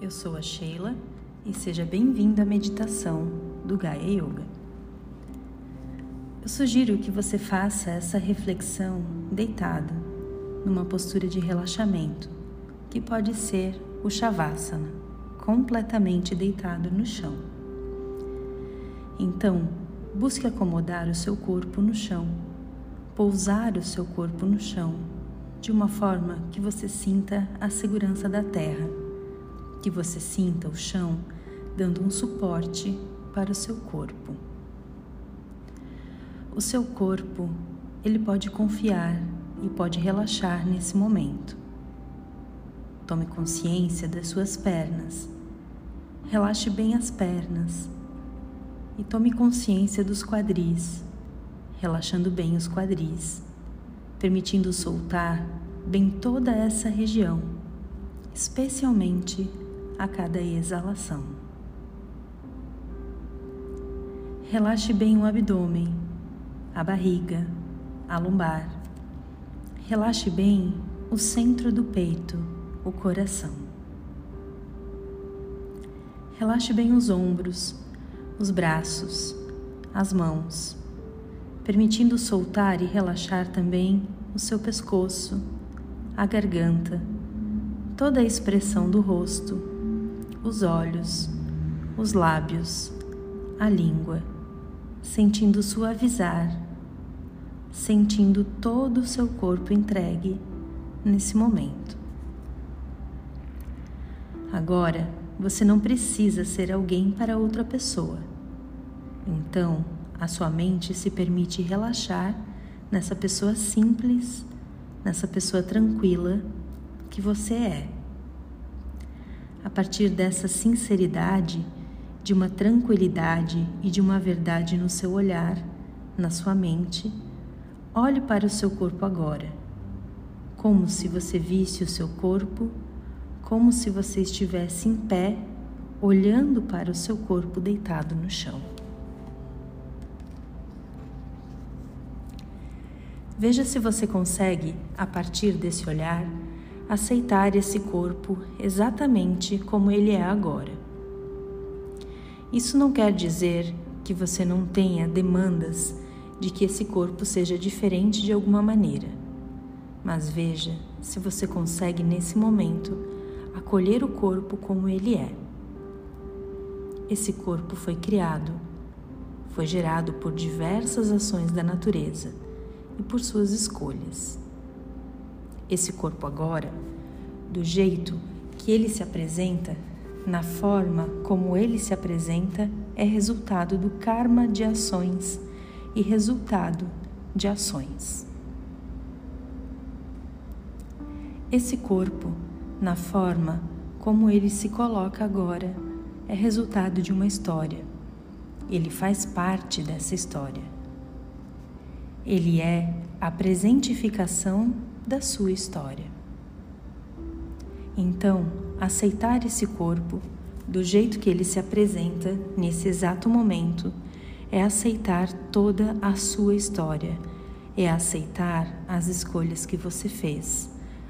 eu sou a Sheila e seja bem-vindo à meditação do Gaia Yoga. Eu sugiro que você faça essa reflexão deitado, numa postura de relaxamento, que pode ser o Shavasana, completamente deitado no chão. Então, busque acomodar o seu corpo no chão, pousar o seu corpo no chão, de uma forma que você sinta a segurança da terra que você sinta o chão dando um suporte para o seu corpo. O seu corpo, ele pode confiar e pode relaxar nesse momento. Tome consciência das suas pernas. Relaxe bem as pernas e tome consciência dos quadris, relaxando bem os quadris, permitindo soltar bem toda essa região, especialmente a cada exalação. Relaxe bem o abdômen, a barriga, a lombar. Relaxe bem o centro do peito, o coração. Relaxe bem os ombros, os braços, as mãos, permitindo soltar e relaxar também o seu pescoço, a garganta, toda a expressão do rosto os olhos, os lábios, a língua, sentindo suavizar, sentindo todo o seu corpo entregue nesse momento. Agora, você não precisa ser alguém para outra pessoa. Então, a sua mente se permite relaxar nessa pessoa simples, nessa pessoa tranquila que você é a partir dessa sinceridade, de uma tranquilidade e de uma verdade no seu olhar, na sua mente, olhe para o seu corpo agora, como se você visse o seu corpo, como se você estivesse em pé, olhando para o seu corpo deitado no chão. Veja se você consegue, a partir desse olhar, aceitar esse corpo exatamente como ele é agora. Isso não quer dizer que você não tenha demandas de que esse corpo seja diferente de alguma maneira. Mas veja se você consegue nesse momento acolher o corpo como ele é. Esse corpo foi criado, foi gerado por diversas ações da natureza e por suas escolhas. Esse corpo agora, do jeito que ele se apresenta, na forma como ele se apresenta, é resultado do karma de ações e resultado de ações. Esse corpo, na forma como ele se coloca agora, é resultado de uma história. Ele faz parte dessa história. Ele é a presentificação da sua história. Então, aceitar esse corpo do jeito que ele se apresenta nesse exato momento é aceitar toda a sua história, é aceitar as escolhas que você fez,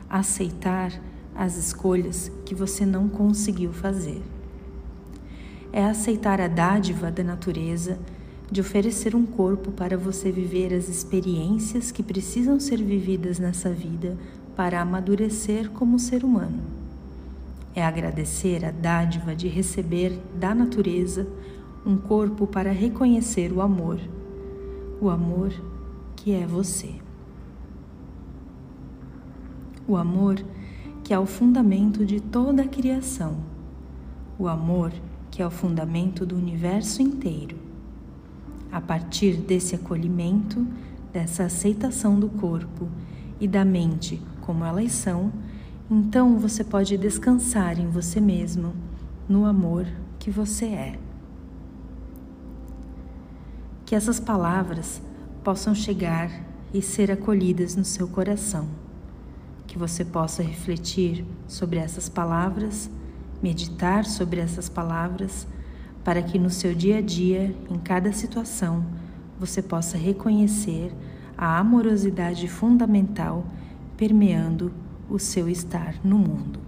aceitar as escolhas que você não conseguiu fazer. É aceitar a dádiva da natureza de oferecer um corpo para você viver as experiências que precisam ser vividas nessa vida para amadurecer como ser humano. É agradecer a dádiva de receber da natureza um corpo para reconhecer o amor, o amor que é você. O amor que é o fundamento de toda a criação, o amor que é o fundamento do universo inteiro a partir desse acolhimento, dessa aceitação do corpo e da mente como elas são, então você pode descansar em você mesmo, no amor que você é. Que essas palavras possam chegar e ser acolhidas no seu coração. Que você possa refletir sobre essas palavras, meditar sobre essas palavras para que no seu dia a dia, em cada situação, você possa reconhecer a amorosidade fundamental permeando o seu estar no mundo.